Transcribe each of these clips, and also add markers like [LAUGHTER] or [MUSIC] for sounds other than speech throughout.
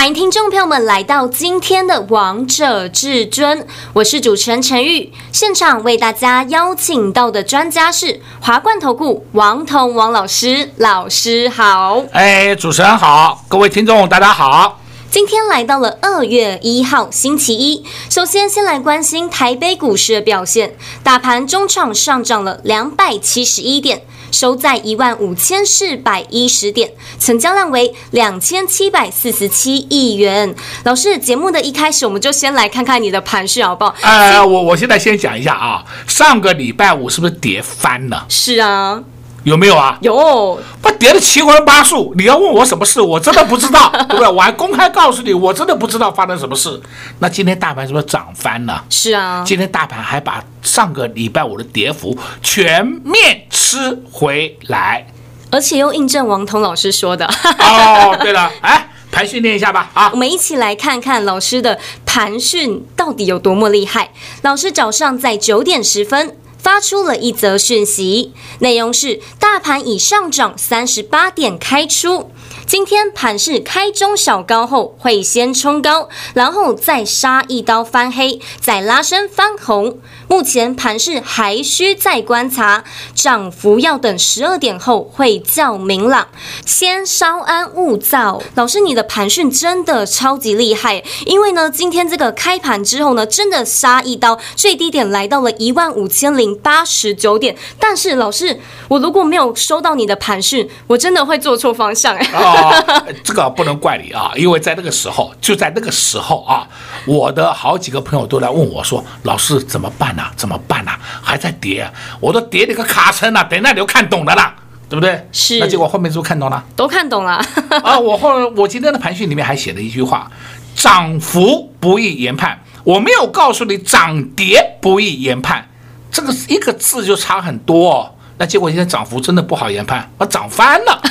欢迎听众朋友们来到今天的《王者至尊》，我是主持人陈玉。现场为大家邀请到的专家是华冠投顾王彤王老师，老师好。哎，主持人好，各位听众大家好。今天来到了二月一号星期一，首先先来关心台北股市的表现，大盘中场上涨了两百七十一点。收在一万五千四百一十点，成交量为两千七百四十七亿元。老师，节目的一开始，我们就先来看看你的盘势好不好？呃，我我现在先讲一下啊，上个礼拜五是不是跌翻了？是啊。有没有啊？有，不跌的七荤八素。你要问我什么事，我真的不知道，[LAUGHS] 对不对？我还公开告诉你，我真的不知道发生什么事。那今天大盘是不是涨翻了？是啊，今天大盘还把上个礼拜五的跌幅全面吃回来，而且又印证王彤老师说的。哦，对了，[LAUGHS] 哎，盘训练一下吧。啊，我们一起来看看老师的盘训到底有多么厉害。老师早上在九点十分。发出了一则讯息，内容是：大盘已上涨三十八点开出。今天盘势开中小高后，会先冲高，然后再杀一刀翻黑，再拉升翻红。目前盘势还需再观察，涨幅要等十二点后会较明朗，先稍安勿躁。老师，你的盘讯真的超级厉害，因为呢，今天这个开盘之后呢，真的杀一刀，最低点来到了一万五千零八十九点。但是老师，我如果没有收到你的盘讯，我真的会做错方向哎。哦，[LAUGHS] 这个不能怪你啊，因为在那个时候，就在那个时候啊，我的好几个朋友都来问我说：“老师怎么办呢？”怎么办呢、啊？还在跌、啊，我都跌了个卡撑了、啊，等那你就看懂了啦，对不对？是。那结果后面是不是看懂了？都看懂了。[LAUGHS] 啊，我后我今天的盘讯里面还写了一句话：涨幅不易研判。我没有告诉你涨跌不易研判，这个一个字就差很多、哦。那结果现在涨幅真的不好研判，我涨翻了。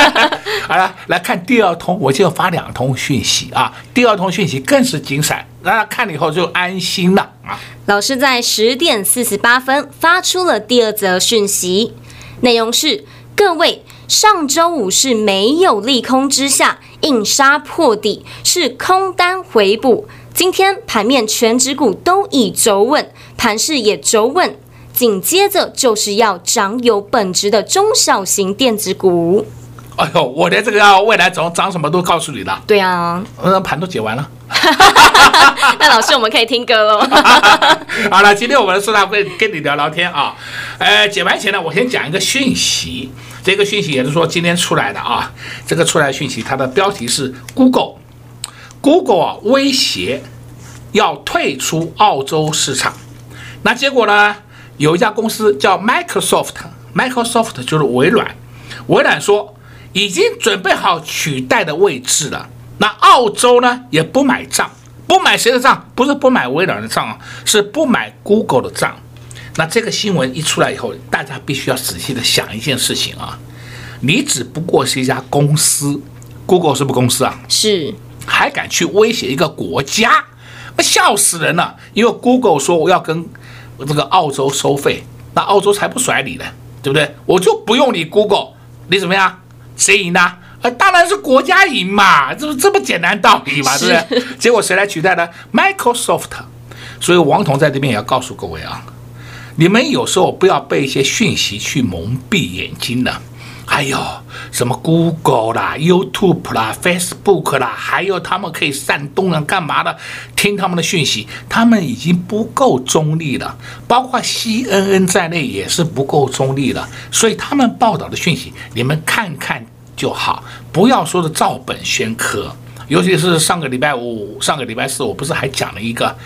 [LAUGHS] 好了，来看第二通，我就要发两通讯息啊。第二通讯息更是精彩，大家看了以后就安心了啊。老师在十点四十八分发出了第二则讯息，内容是：各位，上周五是没有利空之下硬杀破底，是空单回补。今天盘面全指股都已走稳，盘势也走稳。紧接着就是要涨有本质的中小型电子股。哎呦，我连这个要未来涨涨什么都告诉你了。对啊，那盘都解完了。[LAUGHS] 那老师，我们可以听歌喽。[LAUGHS] 好了，今天我们的苏大会跟你聊聊天啊。呃，解完前呢，我先讲一个讯息。这个讯息也是说今天出来的啊。这个出来讯息，它的标题是 Google，Google 啊威胁要退出澳洲市场。那结果呢？有一家公司叫 Microsoft，Microsoft 就是微软。微软说已经准备好取代的位置了。那澳洲呢也不买账，不买谁的账？不是不买微软的账啊，是不买 Google 的账。那这个新闻一出来以后，大家必须要仔细的想一件事情啊，你只不过是一家公司，Google 是不是公司啊？是，还敢去威胁一个国家？那笑死人了！因为 Google 说我要跟。这个澳洲收费，那澳洲才不甩你呢，对不对？我就不用你 Google，你怎么样？谁赢呢？啊，当然是国家赢嘛，这不这么简单道理嘛，对不对？结果谁来取代呢？Microsoft。所以王彤在这边也要告诉各位啊，你们有时候不要被一些讯息去蒙蔽眼睛了。还有什么 Google 啦、YouTube 啦、Facebook 啦，还有他们可以煽动啊，干嘛的？听他们的讯息，他们已经不够中立了，包括 CNN 在内也是不够中立了。所以他们报道的讯息，你们看看就好，不要说的照本宣科。尤其是上个礼拜五、上个礼拜四，我不是还讲了一个。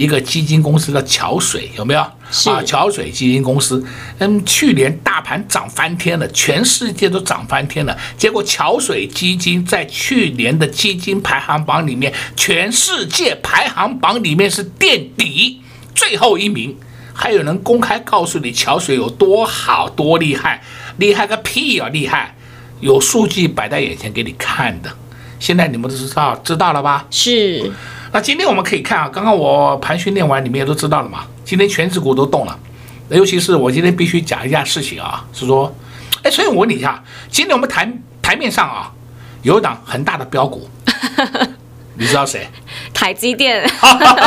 一个基金公司叫桥水有没有？是啊，桥水基金公司，嗯，去年大盘涨翻天了，全世界都涨翻天了。结果桥水基金在去年的基金排行榜里面，全世界排行榜里面是垫底，最后一名，还有人公开告诉你桥水有多好多厉害，厉害个屁啊！厉害，有数据摆在眼前给你看的。现在你们都知道知道了吧？是。那今天我们可以看啊，刚刚我盘训练完，你们也都知道了嘛。今天全指股都动了，尤其是我今天必须讲一件事情啊，是说，哎，所以我问你一下，今天我们台台面上啊，有一档很大的标股，[LAUGHS] 你知道谁？台积电。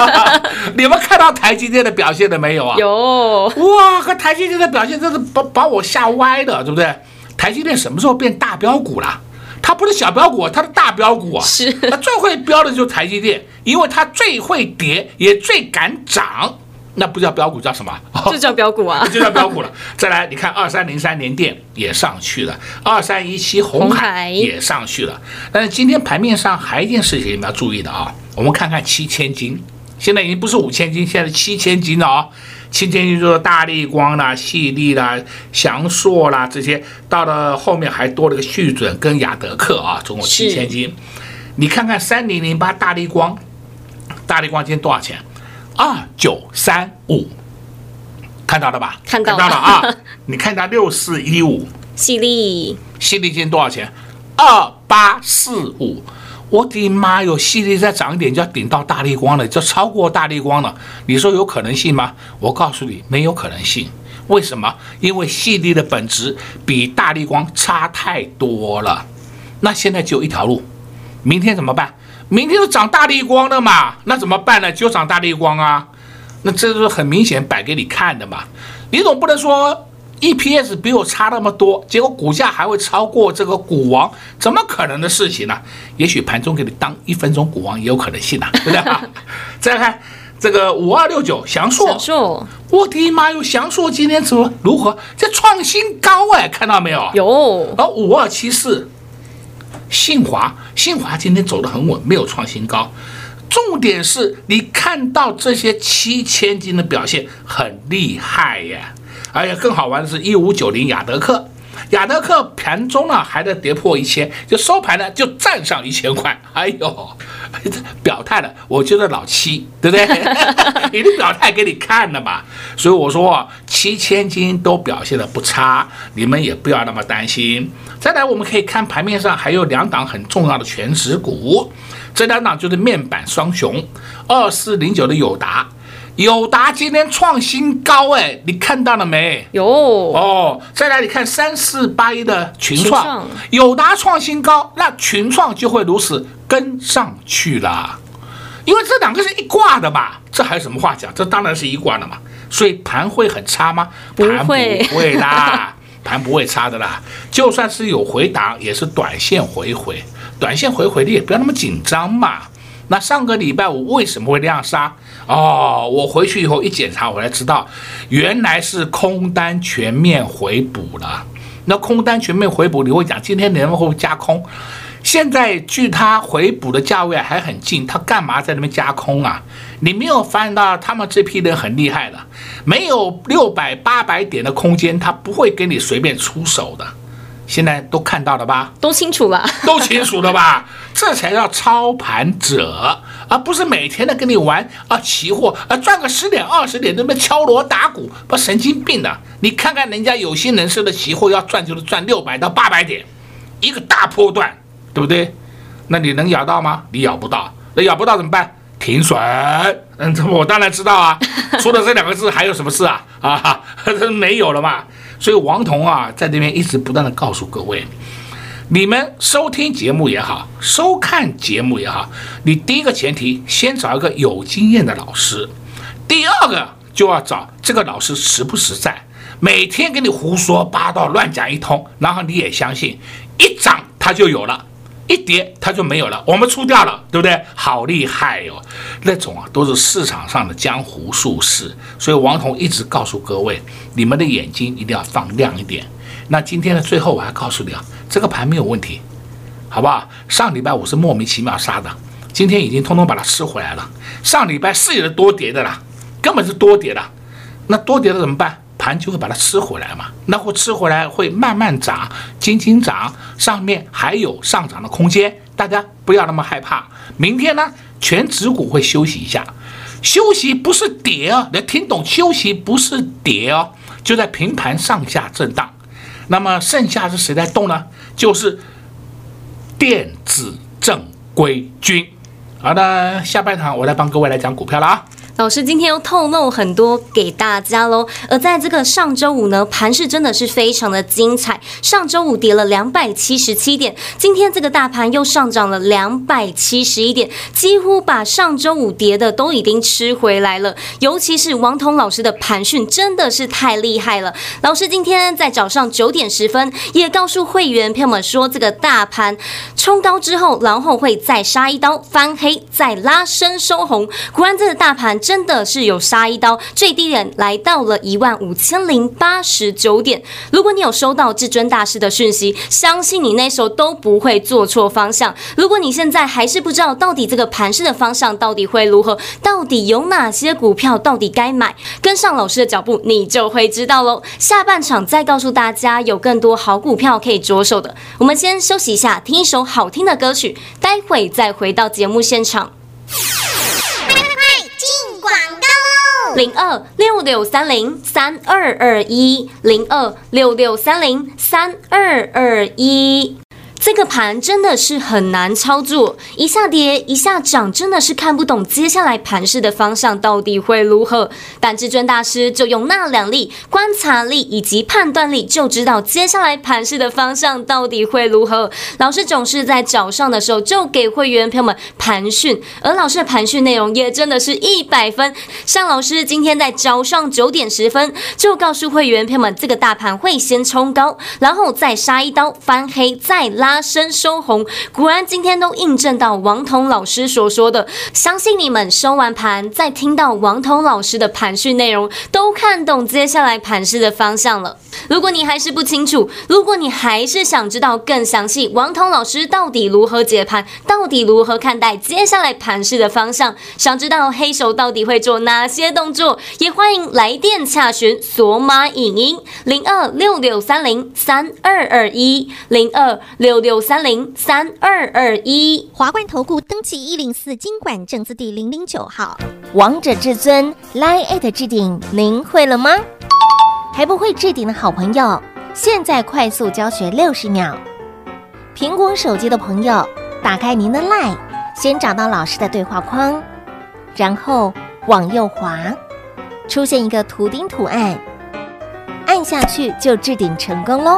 [LAUGHS] 你们看到台积电的表现了没有啊？有。哇，和台积电的表现真是把把我吓歪的，对不对？台积电什么时候变大标股了？它不是小标股，它是大标股啊！是，它最会标的就是台积电，因为它最会跌，也最敢涨。那不叫标股，叫什么？[LAUGHS] 就叫标股啊！[LAUGHS] 就叫标股了。再来，你看二三零三联电也上去了，二三一七红海也上去了。但是今天盘面上还有一件事情你们要注意的啊，我们看看七千金，现在已经不是五千金，现在是七千金了啊。七千金就是大力光啦、细力啦、祥硕啦这些，到了后面还多了个旭准跟雅德克啊，总共七千斤。你看看三零零八大力光，大力光今天多少钱？二九三五，看到了吧？看到了，啊！[LAUGHS] 你看它六四一五，矽力，细力今天多少钱？二八四五。我的妈哟！细粒再涨一点就要顶到大立光了，就超过大立光了。你说有可能性吗？我告诉你，没有可能性。为什么？因为细粒的本质比大立光差太多了。那现在只有一条路，明天怎么办？明天就涨大立光了嘛？那怎么办呢？就涨大立光啊！那这是很明显摆给你看的嘛。你总不能说。EPS 比我差那么多，结果股价还会超过这个股王，怎么可能的事情呢？也许盘中给你当一分钟股王也有可能性呢，对不对？[LAUGHS] 再来看这个五二六九祥硕，我的妈哟，祥硕今天怎么如何？这创新高哎，看到没有？有。而五二七四，信华，信华今天走得很稳，没有创新高。重点是你看到这些七千金的表现很厉害呀。而且更好玩的是，一五九零亚德客，亚德客盘中呢还在跌破一千，就收盘呢就站上一千块。哎呦，[LAUGHS] 表态了，我就是老七，对不对？[LAUGHS] 已经表态给你看了嘛。所以我说，七千金都表现的不差，你们也不要那么担心。再来，我们可以看盘面上还有两档很重要的全值股，这两档就是面板双雄，二四零九的友达。友达今天创新高哎，你看到了没？有哦。再来，你看三四八一的群创，友达创新高，那群创就会如此跟上去了，因为这两个是一挂的嘛。这还有什么话讲？这当然是一挂的嘛。所以盘会很差吗？盘不会啦，[LAUGHS] 盘不会差的啦。就算是有回档，也是短线回回，短线回回的也不要那么紧张嘛。那上个礼拜五为什么会量杀？哦，我回去以后一检查，我才知道，原来是空单全面回补了。那空单全面回补，你会讲今天能不能加空？现在距他回补的价位还很近，他干嘛在那边加空啊？你没有发现到他们这批人很厉害的，没有六百八百点的空间，他不会给你随便出手的。现在都看到了吧？都清楚了，都清楚了吧？这才叫操盘者，而不是每天的跟你玩啊，期货啊，赚个十点二十点，那边敲锣打鼓，不神经病的。你看看人家有心人士的期货，要赚就是赚六百到八百点，一个大波段，对不对？那你能咬到吗？你咬不到，那咬不到怎么办？停损。嗯，这我当然知道啊。除了这两个字，还有什么事啊？啊，[LAUGHS] 没有了嘛。所以王彤啊，在这边一直不断的告诉各位，你们收听节目也好，收看节目也好，你第一个前提先找一个有经验的老师，第二个就要找这个老师实不实在，每天给你胡说八道乱讲一通，然后你也相信，一涨它就有了。一跌它就没有了，我们出掉了，对不对？好厉害哟、那种啊都是市场上的江湖术士，所以王彤一直告诉各位，你们的眼睛一定要放亮一点。那今天的最后我还告诉你啊，这个盘没有问题，好不好？上礼拜五是莫名其妙杀的，今天已经通通把它吃回来了。上礼拜是有多跌的啦，根本是多跌的，那多跌的怎么办？盘就会把它吃回来嘛，那会吃回来会慢慢涨，轻轻涨，上面还有上涨的空间，大家不要那么害怕。明天呢，全指股会休息一下，休息不是跌哦，你要听懂，休息不是跌哦，就在平盘上下震荡。那么剩下是谁在动呢？就是电子正规军。好的，下半场我来帮各位来讲股票了啊。老师今天又透露很多给大家喽，而在这个上周五呢，盘势真的是非常的精彩。上周五跌了两百七十七点，今天这个大盘又上涨了两百七十一点，几乎把上周五跌的都已经吃回来了。尤其是王彤老师的盘讯真的是太厉害了。老师今天在早上九点十分也告诉会员朋友们说，这个大盘冲高之后，然后会再杀一刀翻黑，再拉升收红。果然，这个大盘。真的是有杀一刀，最低点来到了一万五千零八十九点。如果你有收到至尊大师的讯息，相信你那时候都不会做错方向。如果你现在还是不知道到底这个盘势的方向到底会如何，到底有哪些股票到底该买，跟上老师的脚步，你就会知道喽。下半场再告诉大家有更多好股票可以着手的。我们先休息一下，听一首好听的歌曲，待会再回到节目现场。广告喽零二六六三零三二二一，零二六六三零三二二一。这个盘真的是很难操作，一下跌一下涨，真的是看不懂接下来盘势的方向到底会如何。但至尊大师就用那两力观察力以及判断力，就知道接下来盘势的方向到底会如何。老师总是在早上的时候就给会员朋友们盘讯，而老师的盘讯内容也真的是一百分。像老师今天在早上九点十分就告诉会员朋友们，这个大盘会先冲高，然后再杀一刀翻黑，再拉。拉升收红，果然今天都印证到王彤老师所说的。相信你们收完盘，再听到王彤老师的盘讯内容，都看懂接下来盘势的方向了。如果你还是不清楚，如果你还是想知道更详细，王彤老师到底如何解盘，到底如何看待接下来盘势的方向，想知道黑手到底会做哪些动作，也欢迎来电洽询索马影音零二六六三零三二二一零二六。六三零三二二一，华冠投顾登记一零四经管证字第零零九号，王者至尊 Line@ 置顶，您会了吗？还不会置顶的好朋友，现在快速教学六十秒。苹果手机的朋友，打开您的 Line，先找到老师的对话框，然后往右滑，出现一个图钉图案，按下去就置顶成功喽。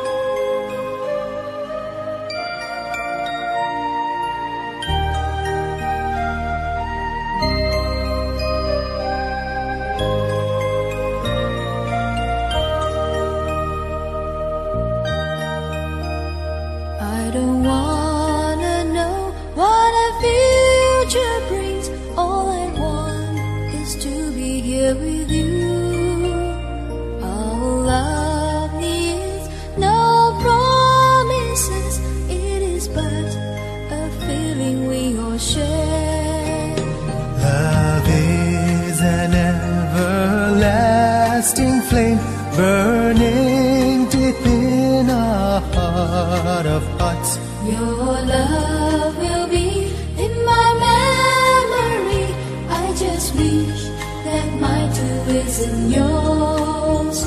within our heart of hearts. Your love will be in my memory. I just wish that my too isn't yours.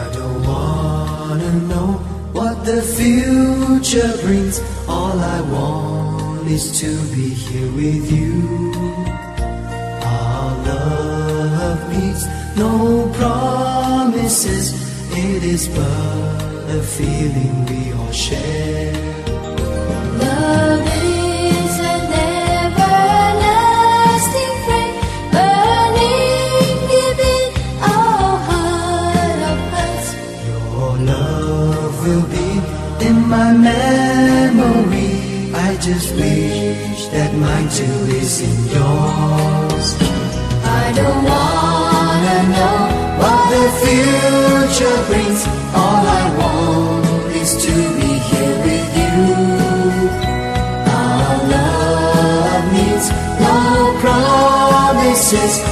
I don't wanna know what the future brings is to be here with you. Our love needs no promises, it is but a feeling we all share. Just wish that mine too is in yours. I don't wanna know what the future brings. All I want is to be here with you. Our love needs no promises.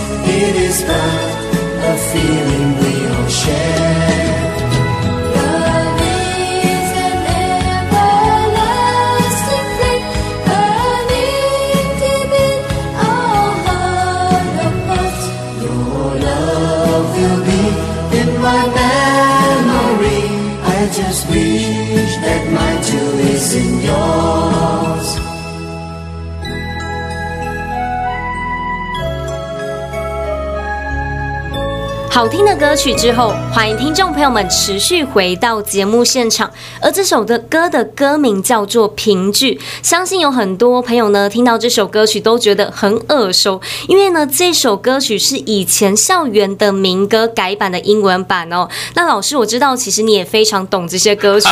好听的歌曲之后，欢迎听众朋友们持续回到节目现场。而这首的歌的歌名叫做《评剧》，相信有很多朋友呢听到这首歌曲都觉得很耳熟，因为呢这首歌曲是以前校园的民歌改版的英文版哦。[LAUGHS] 那老师，我知道其实你也非常懂这些歌曲。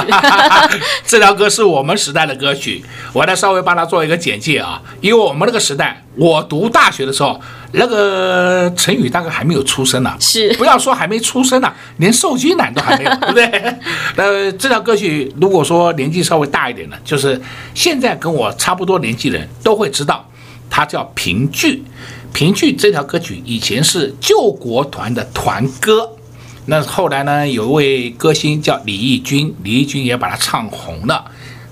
这条歌是我们时代的歌曲，我来稍微帮他做一个简介啊，因为我们那个时代，我读大学的时候。那个陈宇大概还没有出生呢，是不要说还没出生呢，连受精卵都还没有，对不对？[LAUGHS] 那，这条歌曲如果说年纪稍微大一点的，就是现在跟我差不多年纪的人都会知道，它叫评剧》。《评剧这条歌曲以前是救国团的团歌，那后来呢，有一位歌星叫李翊君，李翊君也把它唱红了。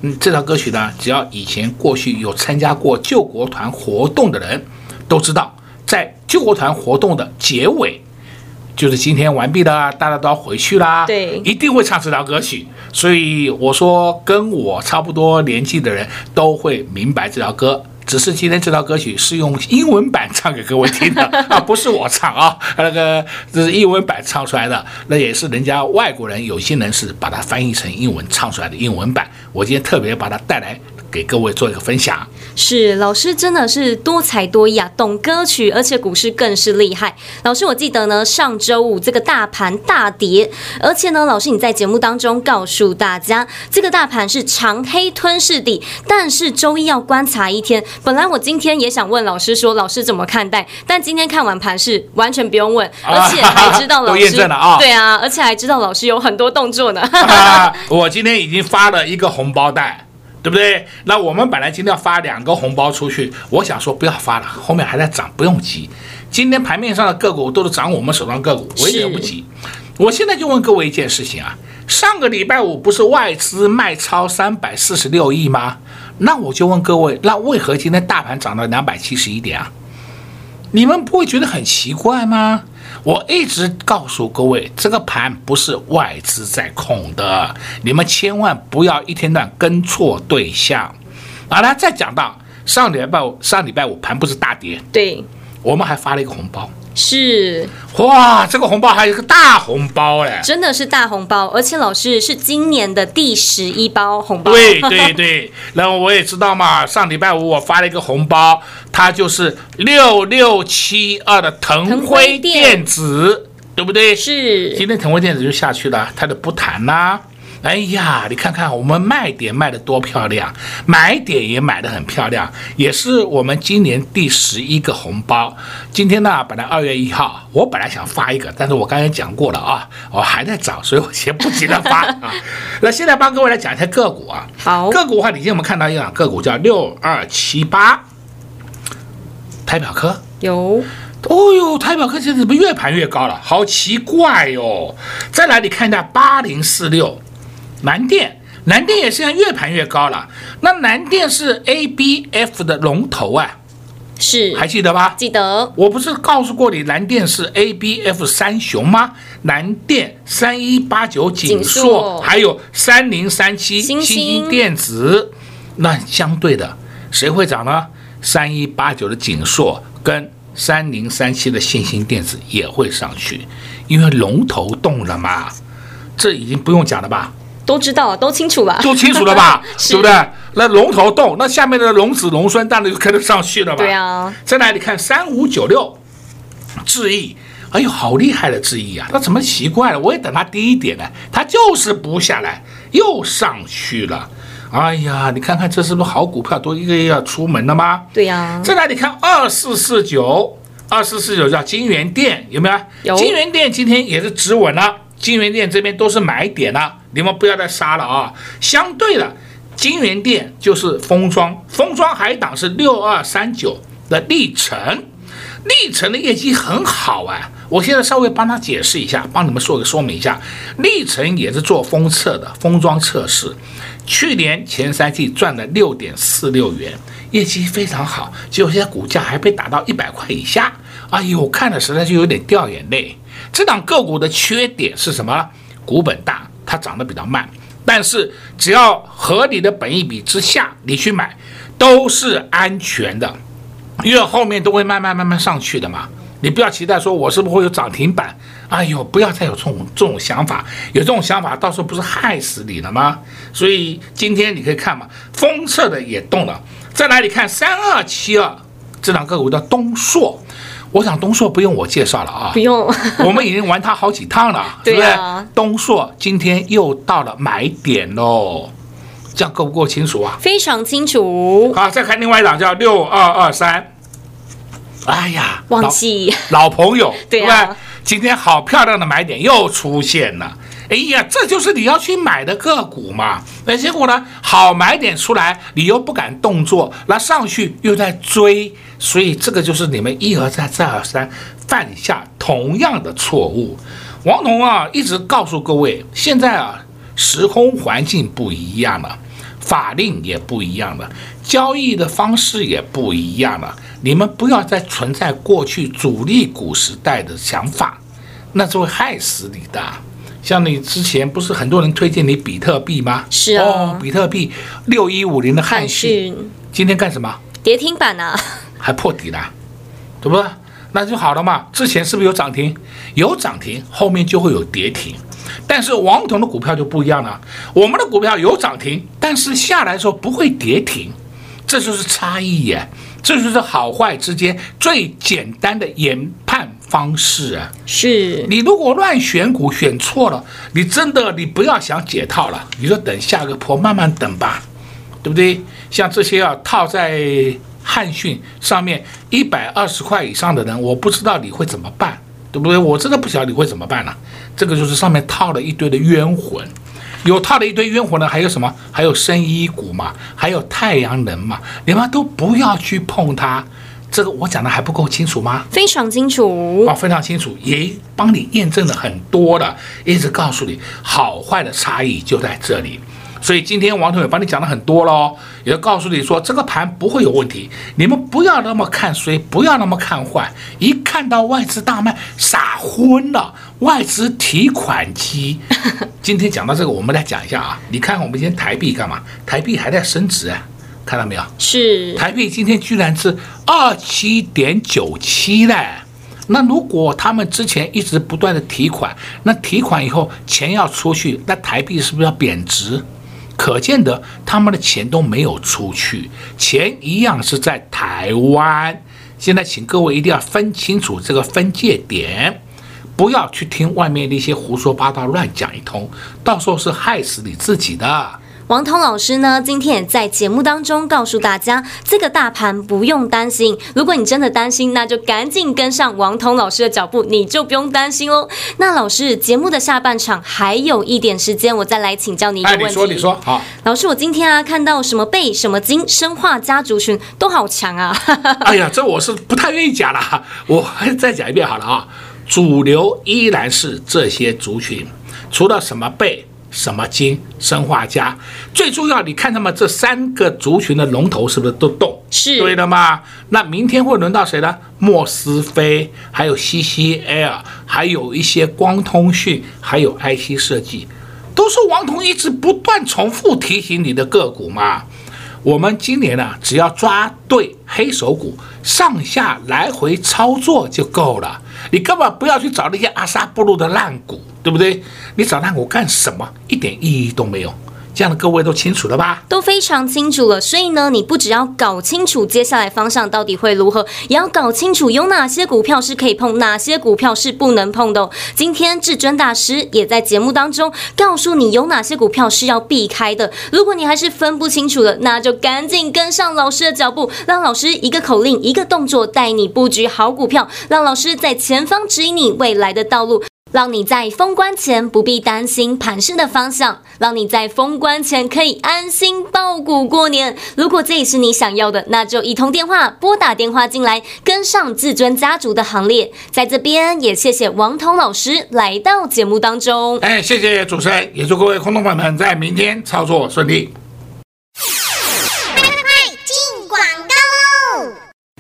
嗯，这条歌曲呢，只要以前过去有参加过救国团活动的人都知道。在救国团活动的结尾，就是今天完毕了，大家都要回去啦。对，一定会唱这条歌曲。所以我说，跟我差不多年纪的人都会明白这条歌。只是今天这套歌曲是用英文版唱给各位听的 [LAUGHS] 啊，不是我唱啊，那个这是英文版唱出来的，那也是人家外国人有些人是把它翻译成英文唱出来的英文版。我今天特别把它带来。给各位做一个分享，是老师真的是多才多艺啊，懂歌曲，而且股市更是厉害。老师，我记得呢，上周五这个大盘大跌，而且呢，老师你在节目当中告诉大家，这个大盘是长黑吞噬底，但是周一要观察一天。本来我今天也想问老师说，老师怎么看待？但今天看完盘是，完全不用问，[LAUGHS] 而且还知道老师验证了啊，对 [LAUGHS] [LAUGHS] 啊，而且还知道老师有很多动作呢。我今天已经发了一个红包袋。对不对？那我们本来今天要发两个红包出去，我想说不要发了，后面还在涨，不用急。今天盘面上的个股都是涨我们手上个股，我一点不急。我现在就问各位一件事情啊，上个礼拜五不是外资卖超三百四十六亿吗？那我就问各位，那为何今天大盘涨到两百七十一点啊？你们不会觉得很奇怪吗？我一直告诉各位，这个盘不是外资在控的，你们千万不要一天到晚跟错对象。好了，再讲到上礼拜五，上礼拜五盘不是大跌，对，我们还发了一个红包。是哇，这个红包还有一个大红包嘞，真的是大红包，而且老师是今年的第十一包红包。对对对，然后我也知道嘛，上礼拜五我发了一个红包，它就是六六七二的腾辉电子，对不对？是，今天腾辉电子就下去了，它就不谈啦。哎呀，你看看我们卖点卖的多漂亮，买点也买的很漂亮，也是我们今年第十一个红包。今天呢，本来二月一号，我本来想发一个，但是我刚才讲过了啊，我还在找，所以我先不急着发 [LAUGHS] 啊。那现在帮各位来讲一下个股啊，好，个股的话，你今天我们看到一档个股叫六二七八，台表科有，哦哟，台表科现在怎么越盘越高了？好奇怪哟。再来，你看一下八零四六。南电，南电也是在越盘越高了。那南电是 ABF 的龙头啊，是还记得吧？记得。我不是告诉过你，南电是 ABF 三雄吗？南电三一八九锦硕，还有三零三七欣兴电子。那相对的，谁会涨呢？三一八九的锦硕跟三零三七的欣兴电子也会上去，因为龙头动了嘛。这已经不用讲了吧？都知道，都清楚吧，都清楚了吧？[LAUGHS] 对不对？那龙头动，那下面的龙子龙孙当然就跟得上去了吧？对啊。在哪里看三五九六，智易，哎呦，好厉害的智易啊！那怎么奇怪了？我也等它低一点呢，它就是不下来，又上去了。哎呀，你看看这是不是好股票，都一个一个要出门了吗？对呀、啊。再来，你看二四四九，二四四九叫金源店，有没有？有。金源店今天也是止稳了，金源店这边都是买点了，你们不要再杀了啊！相对的，金源店就是封装，封装海档是六二三九的力成。力成的业绩很好啊，我现在稍微帮他解释一下，帮你们说个说明一下。力成也是做封测的，封装测试，去年前三季赚了六点四六元，业绩非常好，结果现在股价还被打到一百块以下，哎呦，看的实在就有点掉眼泪。这档个股的缺点是什么？股本大，它涨得比较慢，但是只要合理的本益比之下，你去买都是安全的。因为后面都会慢慢慢慢上去的嘛，你不要期待说我是不是会有涨停板，哎呦，不要再有这种这种想法，有这种想法到时候不是害死你了吗？所以今天你可以看嘛，封测的也动了，在哪里看三二七二这两个股的东硕，我想东硕不用我介绍了啊，不用，[LAUGHS] 我们已经玩它好几趟了，[LAUGHS] 对不对？东硕今天又到了买点喽。这样够不够清楚啊？非常清楚。好，再看另外一档叫六二二三。哎呀，忘记老，朋友，[LAUGHS] 对吧、啊？今天好漂亮的买点又出现了。哎呀，这就是你要去买的个股嘛。那结果呢？好买点出来，你又不敢动作，那上去又在追，所以这个就是你们一而再再而三犯下同样的错误。王彤啊，一直告诉各位，现在啊，时空环境不一样了。法令也不一样了，交易的方式也不一样了。你们不要再存在过去主力股时代的想法，那是会害死你的。像你之前不是很多人推荐你比特币吗？是啊，哦，比特币六一五零的汉讯，今天干什么？跌停板啊，还破底了，对不对？那就好了嘛。之前是不是有涨停？有涨停，后面就会有跌停。但是王彤的股票就不一样了，我们的股票有涨停，但是下来的时候不会跌停，这就是差异耶，这就是好坏之间最简单的研判方式啊。是你如果乱选股选错了，你真的你不要想解套了，你就等下个坡慢慢等吧，对不对？像这些啊套在汉讯上面一百二十块以上的人，我不知道你会怎么办。对不对？我真的不晓得你会怎么办呢？这个就是上面套了一堆的冤魂，有套了一堆冤魂呢，还有什么？还有生医股嘛，还有太阳能嘛，你们都不要去碰它。这个我讲的还不够清楚吗？非常清楚啊，非常清楚，也帮你验证了很多的，一直告诉你好坏的差异就在这里。所以今天王同也帮你讲了很多喽，也告诉你说这个盘不会有问题，你们不要那么看衰，不要那么看坏。一看到外资大卖，傻昏了，外资提款机。[LAUGHS] 今天讲到这个，我们来讲一下啊，你看我们今天台币干嘛？台币还在升值啊，看到没有？是台币今天居然是二七点九七嘞。那如果他们之前一直不断的提款，那提款以后钱要出去，那台币是不是要贬值？可见得他们的钱都没有出去，钱一样是在台湾。现在请各位一定要分清楚这个分界点，不要去听外面那些胡说八道、乱讲一通，到时候是害死你自己的。王彤老师呢，今天也在节目当中告诉大家，这个大盘不用担心。如果你真的担心，那就赶紧跟上王彤老师的脚步，你就不用担心喽。那老师，节目的下半场还有一点时间，我再来请教你一个问题。哎，你说，你说，好。老师，我今天啊看到什么贝、什么金、生化家族群都好强啊。[LAUGHS] 哎呀，这我是不太愿意讲了，我还再讲一遍好了啊。主流依然是这些族群，除了什么贝。什么金、生化家，最重要，你看他们这三个族群的龙头是不是都动？是对的吗？那明天会轮到谁呢？莫斯菲，还有 CCL，还有一些光通讯，还有 IC 设计，都是王彤一直不断重复提醒你的个股嘛。我们今年呢、啊，只要抓对黑手股，上下来回操作就够了。你根本不要去找那些阿萨布鲁的烂股，对不对？你找那股干什么？一点意义都没有。这样的各位都清楚了吧？都非常清楚了。所以呢，你不只要搞清楚接下来方向到底会如何，也要搞清楚有哪些股票是可以碰，哪些股票是不能碰的。今天至尊大师也在节目当中告诉你有哪些股票是要避开的。如果你还是分不清楚的，那就赶紧跟上老师的脚步，让老师一个口令、一个动作带你布局好股票，让老师在前方指引你未来的道路。让你在封关前不必担心盘势的方向，让你在封关前可以安心抱股过年。如果这也是你想要的，那就一通电话拨打电话进来，跟上至尊家族的行列。在这边也谢谢王彤老师来到节目当中。哎，谢谢主持人，也祝各位空头朋友们在明天操作顺利。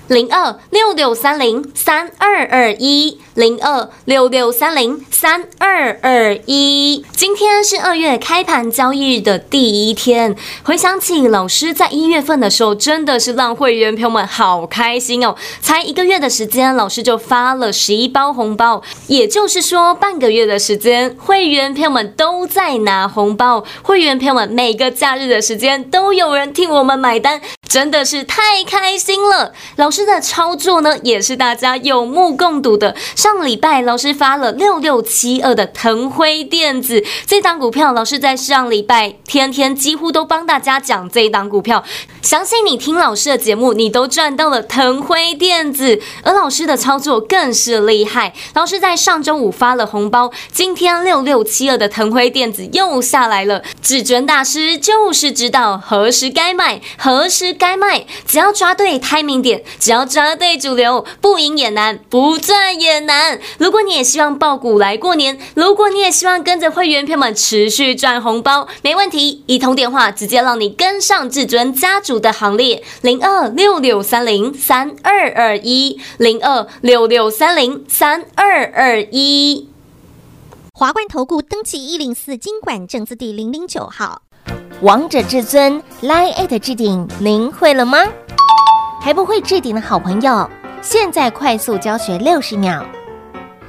零二六六三零三二二一，零二六六三零三二二一。今天是二月开盘交易日的第一天，回想起老师在一月份的时候，真的是让会员朋友们好开心哦！才一个月的时间，老师就发了十一包红包，也就是说半个月的时间，会员朋友们都在拿红包，会员朋友们每个假日的时间都有人替我们买单。真的是太开心了！老师的操作呢，也是大家有目共睹的。上礼拜老师发了六六七二的腾辉电子这档股票，老师在上礼拜天天几乎都帮大家讲这档股票。相信你听老师的节目，你都赚到了腾辉电子，而老师的操作更是厉害。老师在上周五发了红包，今天六六七二的腾辉电子又下来了。至尊大师就是知道何时该买，何时。该卖，只要抓对 timing 点，只要抓对主流，不赢也难，不赚也难。如果你也希望爆股来过年，如果你也希望跟着会员朋友们持续赚红包，没问题，一通电话直接让你跟上至尊家族的行列，零二六六三零三二二一，零二六六三零三二二一。华冠投顾登记一零四经管证字第零零九号。王者至尊 Line@ at 置顶，您会了吗？还不会置顶的好朋友，现在快速教学六十秒。